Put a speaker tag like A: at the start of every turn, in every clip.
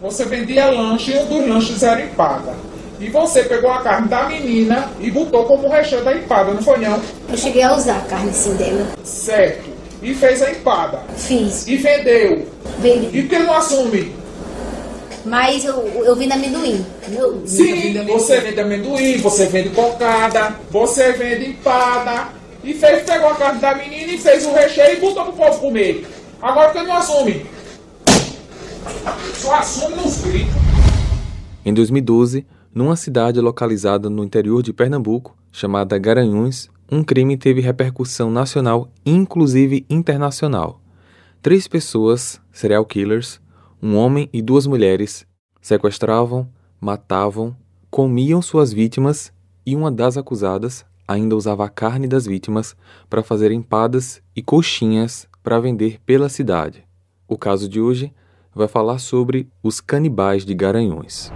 A: Você vendia lanche e um dos lanches era empada. E você pegou a carne da menina e botou como recheio da empada, não foi não?
B: Eu cheguei a usar a carne sim dela.
A: Certo. E fez a empada.
B: Fiz.
A: E vendeu.
B: Vendi.
A: E por que não assume?
B: Mas eu, eu vim amendoim. Eu,
A: Sim, você vende amendoim, você vende cocada, você vende empada. E fez, pegou a carne da menina e fez o recheio e botou pro povo comer. Agora por que não assume? Só assume nos gritos.
C: Em 2012, numa cidade localizada no interior de Pernambuco, chamada Garanhuns, um crime teve repercussão nacional, inclusive internacional. Três pessoas, serial killers, um homem e duas mulheres, sequestravam, matavam, comiam suas vítimas e uma das acusadas ainda usava a carne das vítimas para fazer empadas e coxinhas para vender pela cidade. O caso de hoje vai falar sobre os canibais de Garanhuns.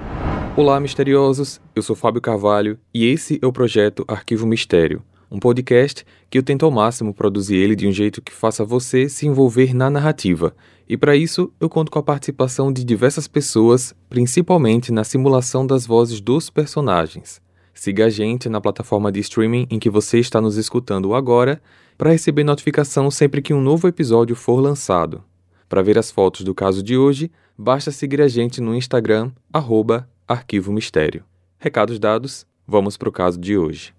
C: Olá, misteriosos! Eu sou Fábio Carvalho e esse é o projeto Arquivo Mistério, um podcast que eu tento ao máximo produzir ele de um jeito que faça você se envolver na narrativa. E para isso, eu conto com a participação de diversas pessoas, principalmente na simulação das vozes dos personagens. Siga a gente na plataforma de streaming em que você está nos escutando agora para receber notificação sempre que um novo episódio for lançado. Para ver as fotos do caso de hoje, basta seguir a gente no Instagram, arroba Arquivo Mistério. Recados dados, vamos para o caso de hoje.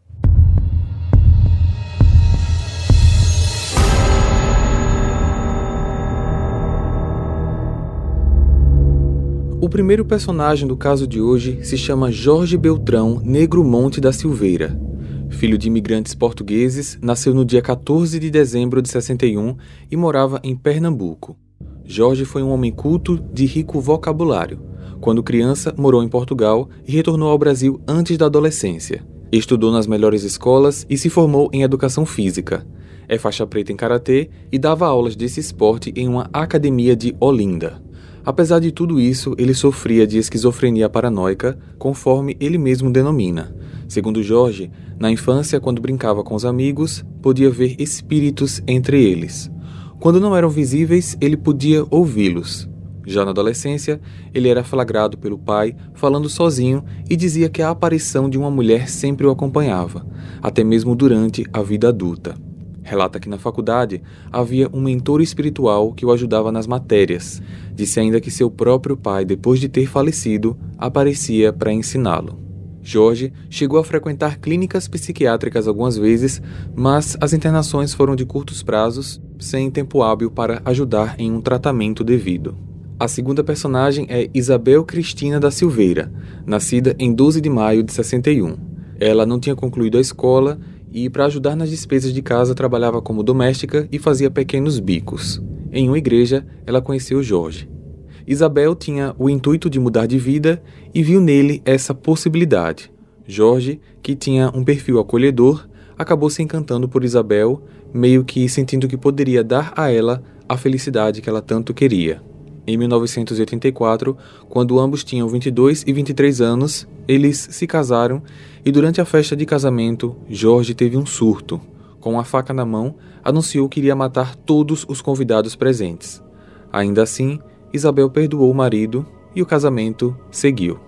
C: O primeiro personagem do caso de hoje se chama Jorge Beltrão Negro Monte da Silveira. Filho de imigrantes portugueses, nasceu no dia 14 de dezembro de 61 e morava em Pernambuco. Jorge foi um homem culto de rico vocabulário. Quando criança, morou em Portugal e retornou ao Brasil antes da adolescência. Estudou nas melhores escolas e se formou em educação física. É faixa preta em karatê e dava aulas desse esporte em uma academia de Olinda. Apesar de tudo isso, ele sofria de esquizofrenia paranoica, conforme ele mesmo denomina. Segundo Jorge, na infância, quando brincava com os amigos, podia ver espíritos entre eles. Quando não eram visíveis, ele podia ouvi-los. Já na adolescência, ele era flagrado pelo pai falando sozinho e dizia que a aparição de uma mulher sempre o acompanhava, até mesmo durante a vida adulta. Relata que na faculdade havia um mentor espiritual que o ajudava nas matérias. Disse ainda que seu próprio pai, depois de ter falecido, aparecia para ensiná-lo. Jorge chegou a frequentar clínicas psiquiátricas algumas vezes, mas as internações foram de curtos prazos, sem tempo hábil para ajudar em um tratamento devido. A segunda personagem é Isabel Cristina da Silveira, nascida em 12 de maio de 61. Ela não tinha concluído a escola e, para ajudar nas despesas de casa, trabalhava como doméstica e fazia pequenos bicos. Em uma igreja, ela conheceu Jorge. Isabel tinha o intuito de mudar de vida e viu nele essa possibilidade. Jorge, que tinha um perfil acolhedor, acabou se encantando por Isabel, meio que sentindo que poderia dar a ela a felicidade que ela tanto queria. Em 1984, quando ambos tinham 22 e 23 anos, eles se casaram e durante a festa de casamento, Jorge teve um surto. Com a faca na mão, anunciou que iria matar todos os convidados presentes. Ainda assim, Isabel perdoou o marido e o casamento seguiu.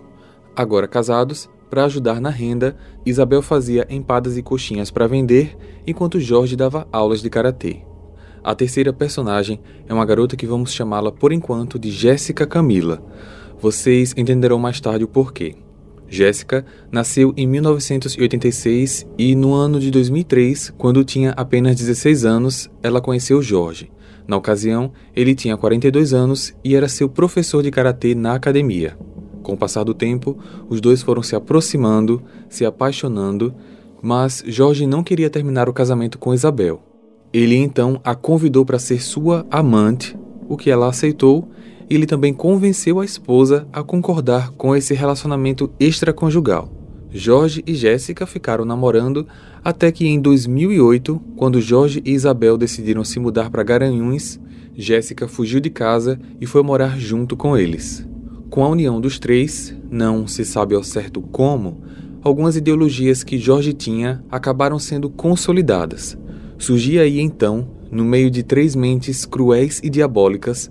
C: Agora casados, para ajudar na renda, Isabel fazia empadas e coxinhas para vender, enquanto Jorge dava aulas de karatê. A terceira personagem é uma garota que vamos chamá-la por enquanto de Jéssica Camila. Vocês entenderão mais tarde o porquê. Jéssica nasceu em 1986 e no ano de 2003, quando tinha apenas 16 anos, ela conheceu Jorge. Na ocasião, ele tinha 42 anos e era seu professor de karatê na academia. Com o passar do tempo, os dois foram se aproximando, se apaixonando, mas Jorge não queria terminar o casamento com Isabel. Ele então a convidou para ser sua amante, o que ela aceitou, e ele também convenceu a esposa a concordar com esse relacionamento extraconjugal. Jorge e Jéssica ficaram namorando até que em 2008, quando Jorge e Isabel decidiram se mudar para Garanhuns, Jéssica fugiu de casa e foi morar junto com eles. Com a união dos três, não se sabe ao certo como, algumas ideologias que Jorge tinha acabaram sendo consolidadas. Surgia aí então, no meio de três mentes cruéis e diabólicas,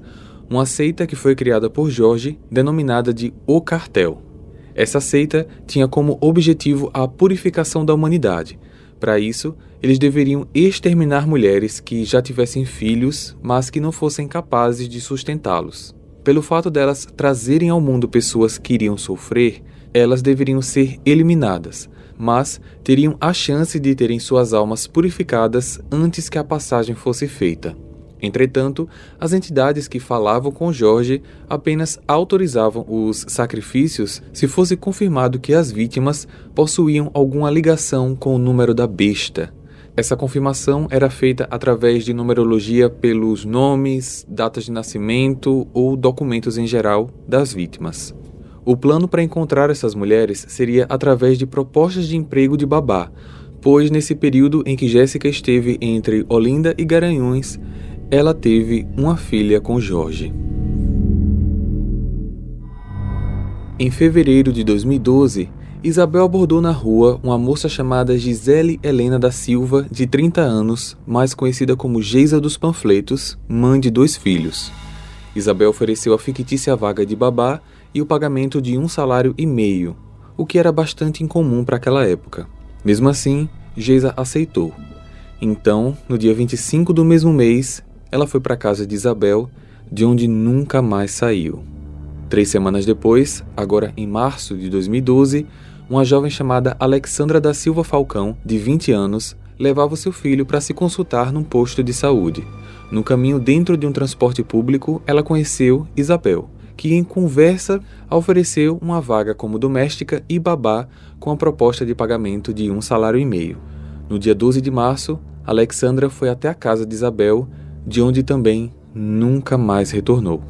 C: uma seita que foi criada por Jorge, denominada de O Cartel. Essa seita tinha como objetivo a purificação da humanidade. Para isso, eles deveriam exterminar mulheres que já tivessem filhos, mas que não fossem capazes de sustentá-los. Pelo fato delas trazerem ao mundo pessoas que iriam sofrer, elas deveriam ser eliminadas, mas teriam a chance de terem suas almas purificadas antes que a passagem fosse feita. Entretanto, as entidades que falavam com Jorge apenas autorizavam os sacrifícios se fosse confirmado que as vítimas possuíam alguma ligação com o número da besta. Essa confirmação era feita através de numerologia pelos nomes, datas de nascimento ou documentos em geral das vítimas. O plano para encontrar essas mulheres seria através de propostas de emprego de babá, pois nesse período em que Jéssica esteve entre Olinda e Garanhuns, ela teve uma filha com Jorge. Em fevereiro de 2012, Isabel abordou na rua uma moça chamada Gisele Helena da Silva, de 30 anos, mais conhecida como Geisa dos Panfletos, mãe de dois filhos. Isabel ofereceu a fictícia vaga de babá e o pagamento de um salário e meio, o que era bastante incomum para aquela época. Mesmo assim, Geisa aceitou. Então, no dia 25 do mesmo mês, ela foi para a casa de Isabel, de onde nunca mais saiu. Três semanas depois, agora em março de 2012, uma jovem chamada Alexandra da Silva Falcão, de 20 anos, levava seu filho para se consultar num posto de saúde. No caminho dentro de um transporte público, ela conheceu Isabel, que em conversa ofereceu uma vaga como doméstica e babá com a proposta de pagamento de um salário e meio. No dia 12 de março, Alexandra foi até a casa de Isabel, de onde também nunca mais retornou.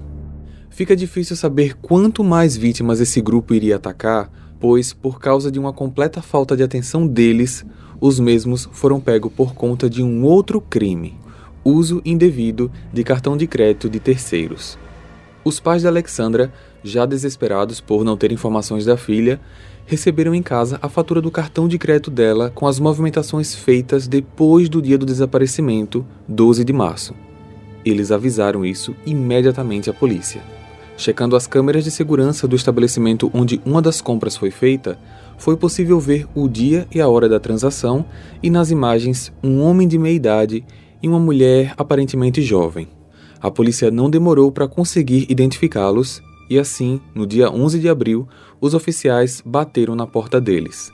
C: Fica difícil saber quanto mais vítimas esse grupo iria atacar, pois, por causa de uma completa falta de atenção deles, os mesmos foram pegos por conta de um outro crime: uso indevido de cartão de crédito de terceiros. Os pais de Alexandra, já desesperados por não ter informações da filha, receberam em casa a fatura do cartão de crédito dela com as movimentações feitas depois do dia do desaparecimento, 12 de março. Eles avisaram isso imediatamente à polícia. Checando as câmeras de segurança do estabelecimento onde uma das compras foi feita, foi possível ver o dia e a hora da transação e nas imagens um homem de meia idade e uma mulher aparentemente jovem. A polícia não demorou para conseguir identificá-los e assim, no dia 11 de abril, os oficiais bateram na porta deles.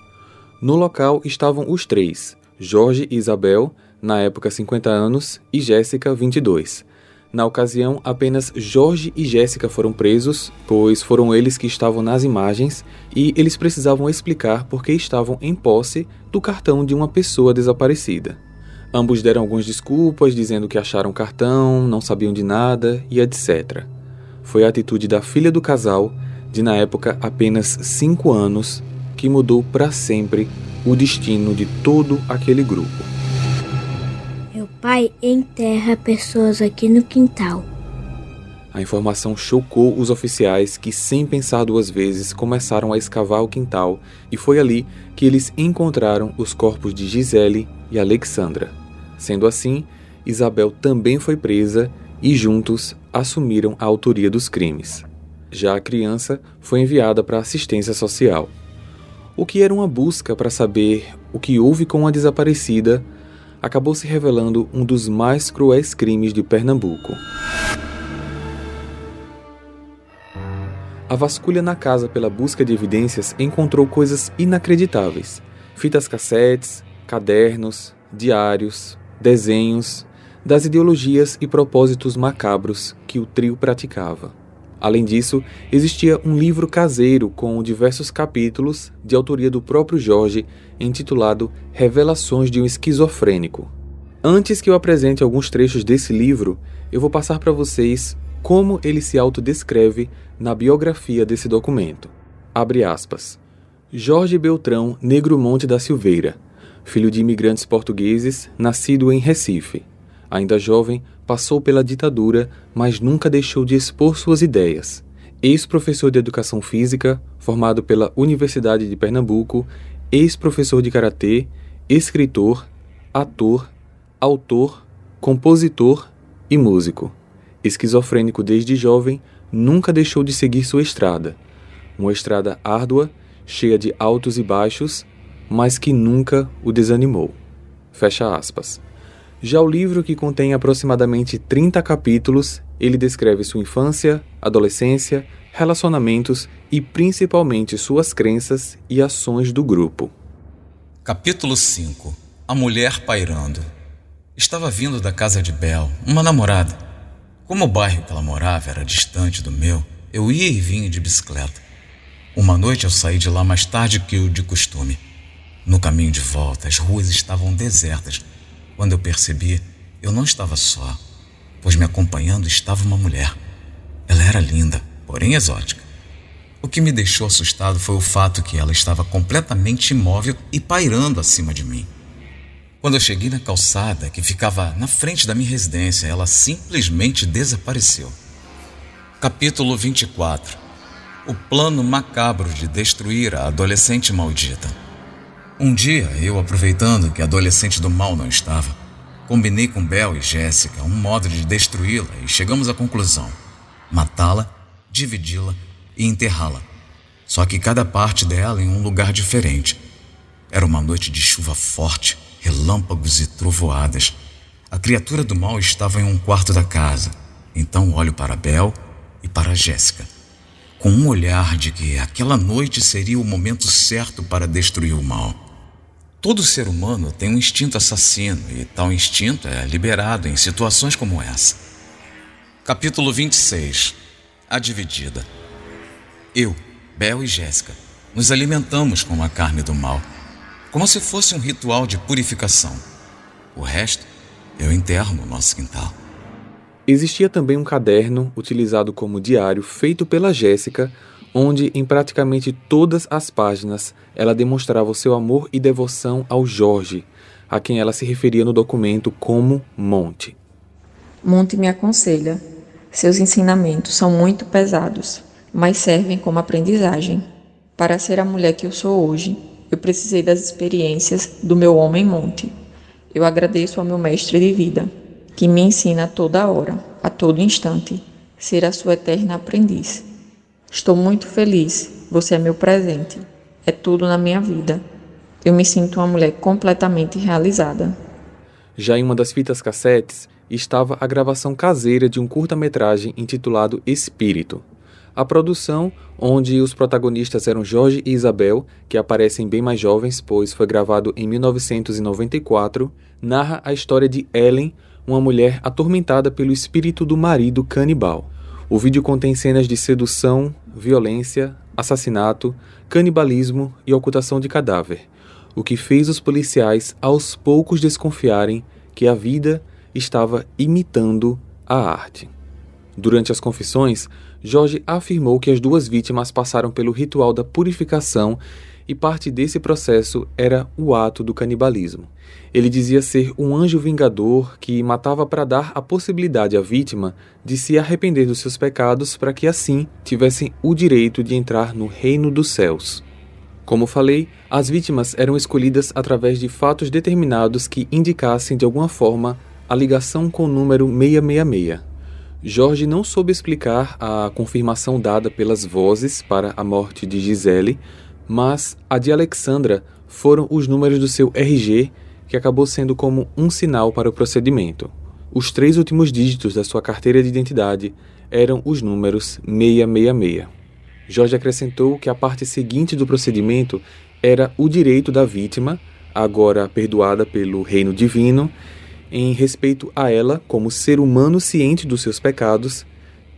C: No local estavam os três: Jorge e Isabel, na época 50 anos, e Jéssica, 22. Na ocasião, apenas Jorge e Jéssica foram presos, pois foram eles que estavam nas imagens e eles precisavam explicar por que estavam em posse do cartão de uma pessoa desaparecida. Ambos deram algumas desculpas, dizendo que acharam cartão, não sabiam de nada e etc. Foi a atitude da filha do casal, de na época apenas 5 anos, que mudou para sempre o destino de todo aquele grupo
D: pai enterra pessoas aqui no quintal.
C: A informação chocou os oficiais que, sem pensar duas vezes, começaram a escavar o quintal e foi ali que eles encontraram os corpos de Gisele e Alexandra. Sendo assim, Isabel também foi presa e juntos assumiram a autoria dos crimes. Já a criança foi enviada para assistência social. O que era uma busca para saber o que houve com a desaparecida acabou se revelando um dos mais cruéis crimes de Pernambuco. A vasculha na casa pela busca de evidências encontrou coisas inacreditáveis: fitas cassetes, cadernos, diários, desenhos, das ideologias e propósitos macabros que o trio praticava. Além disso, existia um livro caseiro com diversos capítulos, de autoria do próprio Jorge, intitulado Revelações de um Esquizofrênico. Antes que eu apresente alguns trechos desse livro, eu vou passar para vocês como ele se autodescreve na biografia desse documento. Abre aspas. Jorge Beltrão Negro Monte da Silveira, filho de imigrantes portugueses, nascido em Recife. Ainda jovem, passou pela ditadura, mas nunca deixou de expor suas ideias. Ex-professor de educação física, formado pela Universidade de Pernambuco, ex-professor de karatê, escritor, ator, autor, compositor e músico. Esquizofrênico desde jovem, nunca deixou de seguir sua estrada. Uma estrada árdua, cheia de altos e baixos, mas que nunca o desanimou. Fecha aspas. Já o livro, que contém aproximadamente 30 capítulos, ele descreve sua infância, adolescência, relacionamentos e principalmente suas crenças e ações do grupo.
E: Capítulo 5 A mulher pairando. Estava vindo da casa de Bel, uma namorada. Como o bairro que ela morava era distante do meu, eu ia e vinha de bicicleta. Uma noite eu saí de lá mais tarde que o de costume. No caminho de volta, as ruas estavam desertas. Quando eu percebi, eu não estava só, pois me acompanhando estava uma mulher. Ela era linda, porém exótica. O que me deixou assustado foi o fato que ela estava completamente imóvel e pairando acima de mim. Quando eu cheguei na calçada, que ficava na frente da minha residência, ela simplesmente desapareceu. Capítulo 24 O plano macabro de destruir a adolescente maldita. Um dia, eu aproveitando que a adolescente do mal não estava, combinei com Bel e Jéssica um modo de destruí-la e chegamos à conclusão: matá-la, dividi-la e enterrá-la. Só que cada parte dela em um lugar diferente. Era uma noite de chuva forte, relâmpagos e trovoadas. A criatura do mal estava em um quarto da casa. Então olho para Bel e para Jéssica, com um olhar de que aquela noite seria o momento certo para destruir o mal. Todo ser humano tem um instinto assassino e tal instinto é liberado em situações como essa. Capítulo 26 A Dividida eu, Bel e Jéssica, nos alimentamos com a carne do mal, como se fosse um ritual de purificação. O resto eu enterro no nosso quintal.
C: Existia também um caderno utilizado como diário feito pela Jéssica, onde em praticamente todas as páginas ela demonstrava o seu amor e devoção ao Jorge, a quem ela se referia no documento como Monte.
F: Monte me aconselha. Seus ensinamentos são muito pesados mas servem como aprendizagem. Para ser a mulher que eu sou hoje, eu precisei das experiências do meu homem monte. Eu agradeço ao meu mestre de vida, que me ensina a toda hora, a todo instante, ser a sua eterna aprendiz. Estou muito feliz, você é meu presente, é tudo na minha vida. Eu me sinto uma mulher completamente realizada.
C: Já em uma das fitas cassetes estava a gravação caseira de um curta-metragem intitulado Espírito, a produção, onde os protagonistas eram Jorge e Isabel, que aparecem bem mais jovens, pois foi gravado em 1994, narra a história de Ellen, uma mulher atormentada pelo espírito do marido canibal. O vídeo contém cenas de sedução, violência, assassinato, canibalismo e ocultação de cadáver, o que fez os policiais aos poucos desconfiarem que a vida estava imitando a arte. Durante as confissões, Jorge afirmou que as duas vítimas passaram pelo ritual da purificação e parte desse processo era o ato do canibalismo. Ele dizia ser um anjo vingador que matava para dar a possibilidade à vítima de se arrepender dos seus pecados para que assim tivessem o direito de entrar no reino dos céus. Como falei, as vítimas eram escolhidas através de fatos determinados que indicassem de alguma forma a ligação com o número 666. Jorge não soube explicar a confirmação dada pelas vozes para a morte de Gisele, mas a de Alexandra foram os números do seu RG, que acabou sendo como um sinal para o procedimento. Os três últimos dígitos da sua carteira de identidade eram os números 666. Jorge acrescentou que a parte seguinte do procedimento era o direito da vítima, agora perdoada pelo reino divino, em respeito a ela como ser humano ciente dos seus pecados,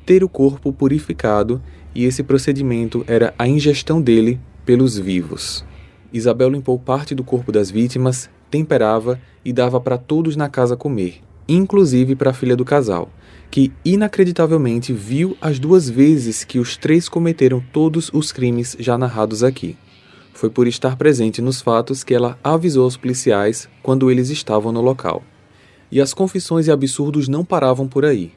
C: ter o corpo purificado, e esse procedimento era a ingestão dele pelos vivos. Isabel limpou parte do corpo das vítimas, temperava e dava para todos na casa comer, inclusive para a filha do casal, que inacreditavelmente viu as duas vezes que os três cometeram todos os crimes já narrados aqui. Foi por estar presente nos fatos que ela avisou os policiais quando eles estavam no local. E as confissões e absurdos não paravam por aí.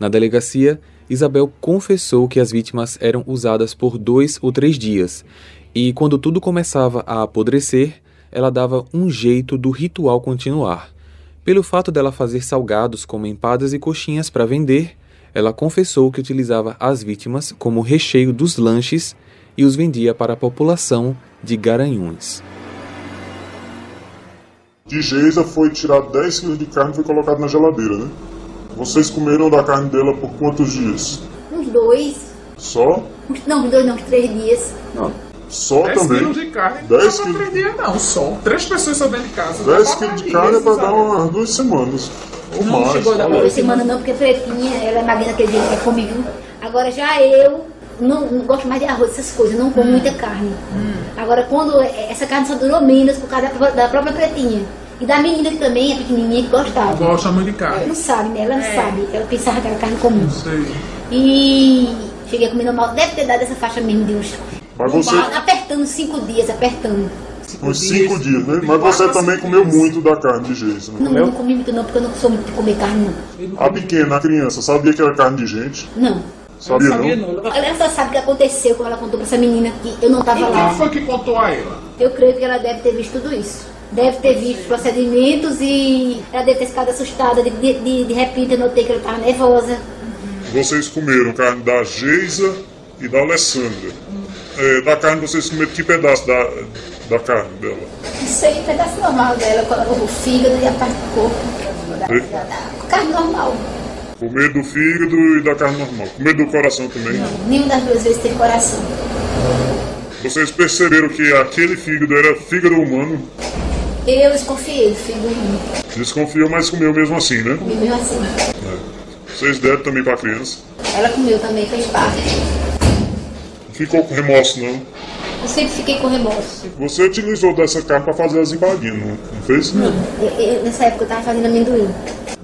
C: Na delegacia, Isabel confessou que as vítimas eram usadas por dois ou três dias, e quando tudo começava a apodrecer, ela dava um jeito do ritual continuar. Pelo fato dela fazer salgados como empadas e coxinhas para vender, ela confessou que utilizava as vítimas como recheio dos lanches e os vendia para a população de Garanhuns.
G: De Geisa foi tirado 10 quilos de carne e foi colocado na geladeira, né? Vocês comeram da carne dela por quantos dias?
B: Uns dois.
G: Só?
B: Não, uns dois não, uns três dias.
A: Não.
G: Só
A: 10
G: também?
A: quilos de carne.
G: 10
A: 10 não dá pra não, só. Três pessoas só dentro de casa.
G: 10
A: Dá pra
G: quilos de carne é pra dar umas duas semanas. Ou
A: Não
G: mais.
A: chegou a dar
B: Duas semanas não, porque pretinha, ela é magrinha aquele dia que come, viu? Agora já eu não, não gosto mais de arroz, essas coisas, não como muita carne. Agora quando é- essa carne só durou menos por causa da, da própria pretinha. E da menina que também é pequenininha que gostava.
A: Gosta muito de
B: Ela
A: carne.
B: não sabe, né? Ela não sabe. Ela pensava que era carne comum.
A: Sei.
B: E cheguei a comer normal. Deve ter dado essa faixa mesmo de uns.
G: Mas você-
B: Apertando cinco dias, apertando.
G: Uns 5 dias, né? Mas você também comeu muito da carne de Geisa, né?
B: Não, não comi muito não, porque eu não sou muito de comer carne, não.
G: A pequena, a criança, sabia que era carne de gente?
B: Não.
G: Sabia não?
A: Sabia não.
B: Ela só sabe o que aconteceu quando ela contou pra essa menina que eu não tava
A: E
B: lá.
A: quem foi que contou a ela?
B: Eu creio que ela deve ter visto tudo isso. Deve ter visto procedimentos e ela deve ter ficado assustada. De, de, de, de repente eu notei que ela estava nervosa.
G: Vocês comeram carne da Geisa e da Alessandra. É, da carne vocês comeram que pedaço da, da carne dela?
B: Não sei, um pedaço normal dela, o fígado e a parte do corpo. Da, da, da, carne normal.
G: Comer do fígado e da carne normal. Comer do coração também.
B: Nenhuma das duas vezes teve coração.
G: Vocês perceberam que aquele fígado era fígado humano?
B: Eu desconfiei do fígado humano.
G: Desconfiou, mas comeu mesmo assim, né?
B: Comi mesmo assim.
G: Vocês deram também pra criança.
B: Ela comeu também, fez parte.
G: Não ficou com remorso, não.
B: Eu sempre fiquei com remorso.
G: Você utilizou dessa carne pra fazer as empadinhas, não, não fez?
B: Eu- eu- nessa época eu tava fazendo amendoim.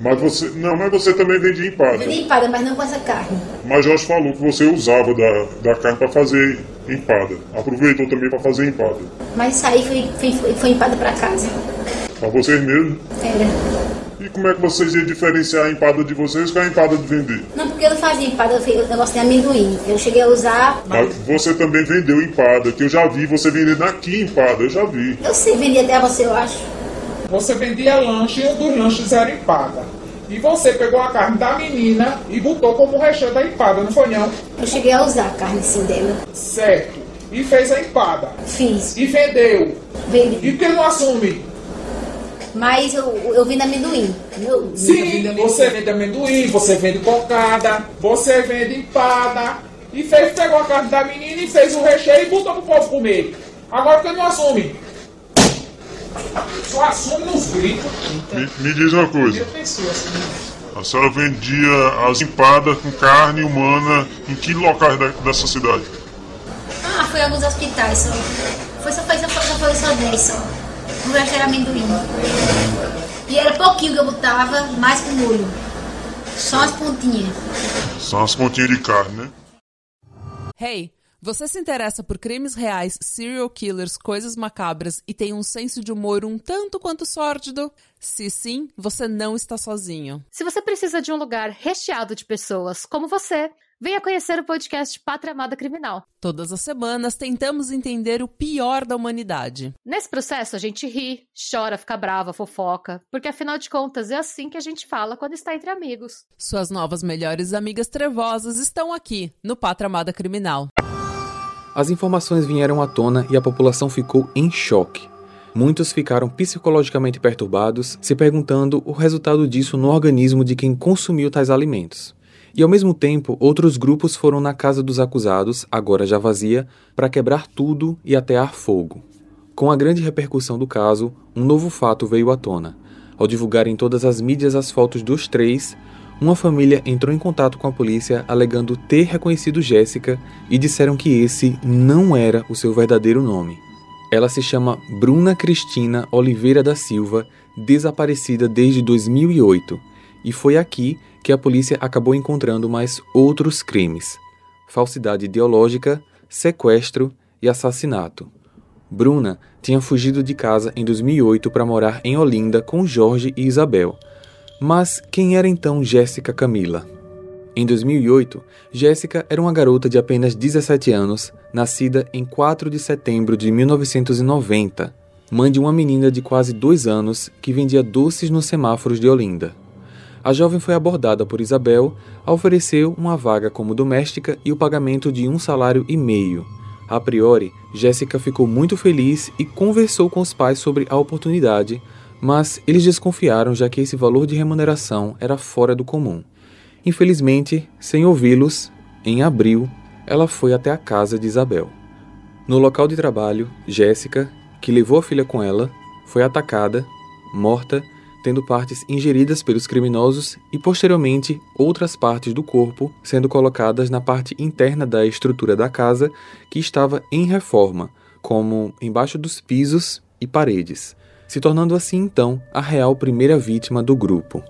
G: Mas você. Não, mas você também vendia empada.
B: Vendi empada, mas não com essa carne.
G: Mas Jorge falou que você usava da, da carne pra fazer empada. Aproveitou também pra fazer empada.
B: Mas isso aí foi, foi, foi, empada pra casa.
G: Pra vocês mesmos.
B: Era.
G: E como é que vocês iam diferenciar a empada de vocês com a empada de vender?
B: Não, porque eu não fazia empada, eu fiz negócio de amendoim. Eu cheguei a usar.
G: Mas você também vendeu empada, que eu já vi você vendendo aqui empada, eu já vi.
B: Eu sei vender até você, eu acho.
A: Você vendia lanche e um dos lanches era empada. E você pegou a carne da menina e botou como recheio da empada, não foi não?
B: Eu cheguei a usar a carne assim dela.
A: Certo. E fez a empada.
B: Fiz.
A: E vendeu.
B: Vendi.
A: E por que não assume?
B: Mas eu, eu vim da amendoim. Eu,
A: Sim, você vende amendoim, você vende cocada, você vende empada. E fez, pegou a carne da menina e fez o recheio e botou pro povo comer. Agora que não assume? Só assume nos gritos.
G: Me, me diz uma coisa. A senhora vendia as empadas com carne humana em que locais da- dessa cidade?
B: Ah, foi em alguns hospitais só. Foi só, foi só, só, foi só 10 só. O resto era amendoim. E era pouquinho que eu botava, mais com molho. Só as pontinhas.
G: São as pontinhas de carne, né?
H: Hey, você se interessa por crimes reais, serial killers, coisas macabras e tem um senso de humor um tanto quanto sórdido? Se sim, você não está sozinho.
I: Se você precisa de um lugar recheado de pessoas como você, venha conhecer o podcast Pátria Amada Criminal.
H: Todas as semanas tentamos entender o pior da humanidade.
I: Nesse processo, a gente ri, chora, fica brava, fofoca, porque afinal de contas é assim que a gente fala quando está entre amigos.
H: Suas novas melhores amigas trevosas estão aqui, no Pátria Amada Criminal.
C: As informações vieram à tona e a população ficou em choque. Muitos ficaram psicologicamente perturbados, se perguntando o resultado disso no organismo de quem consumiu tais alimentos. E ao mesmo tempo, outros grupos foram na casa dos acusados, agora já vazia, para quebrar tudo e atear fogo. Com a grande repercussão do caso, um novo fato veio à tona. Ao divulgar em todas as mídias as fotos dos três, uma família entrou em contato com a polícia alegando ter reconhecido Jéssica e disseram que esse não era o seu verdadeiro nome. Ela se chama Bruna Cristina Oliveira da Silva, desaparecida desde 2008, e foi aqui que a polícia acabou encontrando mais outros crimes: falsidade ideológica, sequestro e assassinato. Bruna tinha fugido de casa em 2008 para morar em Olinda com Jorge e Isabel. Mas quem era então Jéssica Camila? Em 2008, Jéssica era uma garota de apenas 17 anos, nascida em 4 de setembro de 1990, mãe de uma menina de quase dois anos que vendia doces nos semáforos de Olinda. A jovem foi abordada por Isabel, ofereceu uma vaga como doméstica e o pagamento de um salário e meio. A priori, Jéssica ficou muito feliz e conversou com os pais sobre a oportunidade, mas eles desconfiaram já que esse valor de remuneração era fora do comum. Infelizmente, sem ouvi-los, em abril, ela foi até a casa de Isabel. No local de trabalho, Jéssica, que levou a filha com ela, foi atacada, morta tendo partes ingeridas pelos criminosos e, posteriormente, outras partes do corpo sendo colocadas na parte interna da estrutura da casa que estava em reforma, como embaixo dos pisos e paredes, se tornando assim então a real primeira vítima do grupo.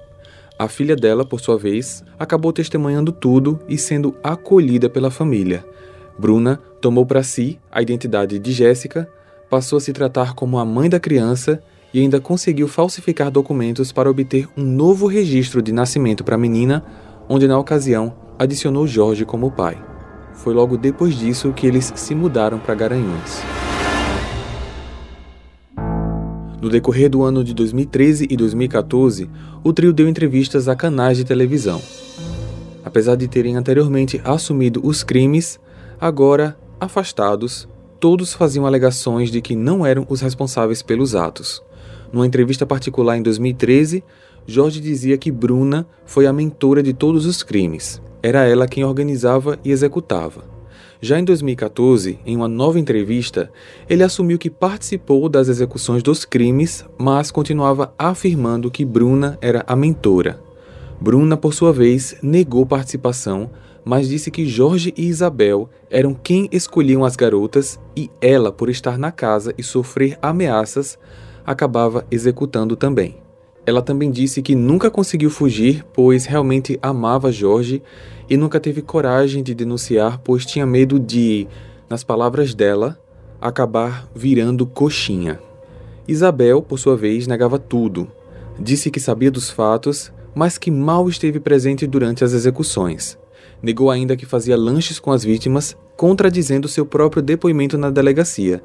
C: A filha dela, por sua vez, acabou testemunhando tudo e sendo acolhida pela família. Bruna tomou para si a identidade de Jéssica, passou a se tratar como a mãe da criança e ainda conseguiu falsificar documentos para obter um novo registro de nascimento para a menina, onde na ocasião adicionou Jorge como pai. Foi logo depois disso que eles se mudaram para Garanhuns. No decorrer do ano de 2013 e 2014, o trio deu entrevistas a canais de televisão. Apesar de terem anteriormente assumido os crimes, agora afastados, todos faziam alegações de que não eram os responsáveis pelos atos. Numa entrevista particular em 2013, Jorge dizia que Bruna foi a mentora de todos os crimes. Era ela quem organizava e executava. Já em 2014, em uma nova entrevista, ele assumiu que participou das execuções dos crimes, mas continuava afirmando que Bruna era a mentora. Bruna, por sua vez, negou participação, mas disse que Jorge e Isabel eram quem escolhiam as garotas e ela, por estar na casa e sofrer ameaças, acabava executando também. Ela também disse que nunca conseguiu fugir, pois realmente amava Jorge e nunca teve coragem de denunciar, pois tinha medo de, nas palavras dela, acabar virando coxinha. Isabel, por sua vez, negava tudo. Disse que sabia dos fatos, mas que mal esteve presente durante as execuções. Negou ainda que fazia lanches com as vítimas, contradizendo seu próprio depoimento na delegacia,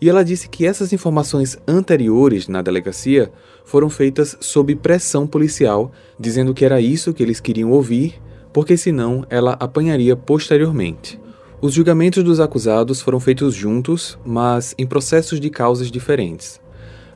C: e ela disse que essas informações anteriores na delegacia foram feitas sob pressão policial, dizendo que era isso que eles queriam ouvir, porque senão ela apanharia posteriormente. Os julgamentos dos acusados foram feitos juntos, mas em processos de causas diferentes.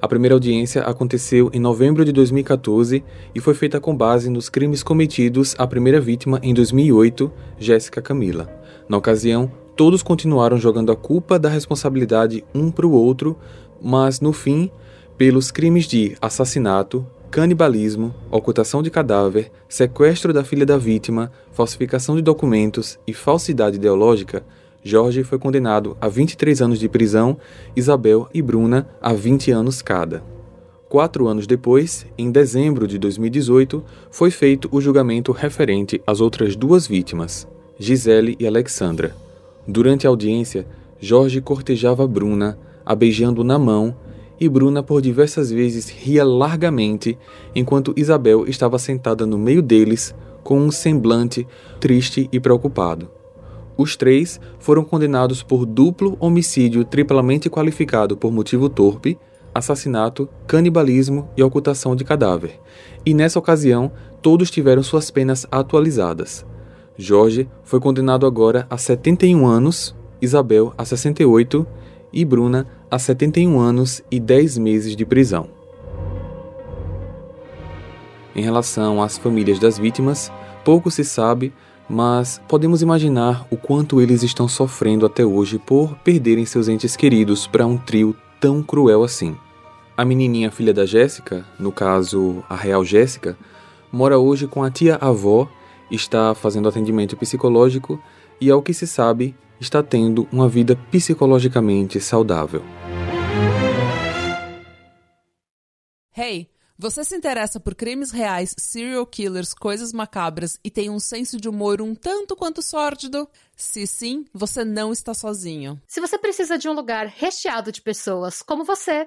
C: A primeira audiência aconteceu em novembro de 2014 e foi feita com base nos crimes cometidos à primeira vítima em 2008, Jéssica Camila. Na ocasião, Todos continuaram jogando a culpa da responsabilidade um para o outro, mas no fim, pelos crimes de assassinato, canibalismo, ocultação de cadáver, sequestro da filha da vítima, falsificação de documentos e falsidade ideológica, Jorge foi condenado a 23 anos de prisão, Isabel e Bruna a 20 anos cada. Quatro anos depois, em dezembro de 2018, foi feito o julgamento referente às outras duas vítimas, Gisele e Alexandra. Durante a audiência, Jorge cortejava Bruna, a beijando na mão, e Bruna por diversas vezes ria largamente, enquanto Isabel estava sentada no meio deles, com um semblante triste e preocupado. Os três foram condenados por duplo homicídio triplamente qualificado por motivo torpe, assassinato, canibalismo e ocultação de cadáver. E nessa ocasião, todos tiveram suas penas atualizadas. Jorge foi condenado agora a 71 anos, Isabel a 68 e Bruna a 71 anos e 10 meses de prisão. Em relação às famílias das vítimas, pouco se sabe, mas podemos imaginar o quanto eles estão sofrendo até hoje por perderem seus entes queridos para um trio tão cruel assim. A menininha filha da Jéssica, no caso a real Jéssica, mora hoje com a tia-avó está fazendo atendimento psicológico e, ao que se sabe, está tendo uma vida psicologicamente saudável.
H: Hey, você se interessa por crimes reais, serial killers, coisas macabras e tem um senso de humor um tanto quanto sórdido? Se sim, você não está sozinho.
I: Se você precisa de um lugar recheado de pessoas como você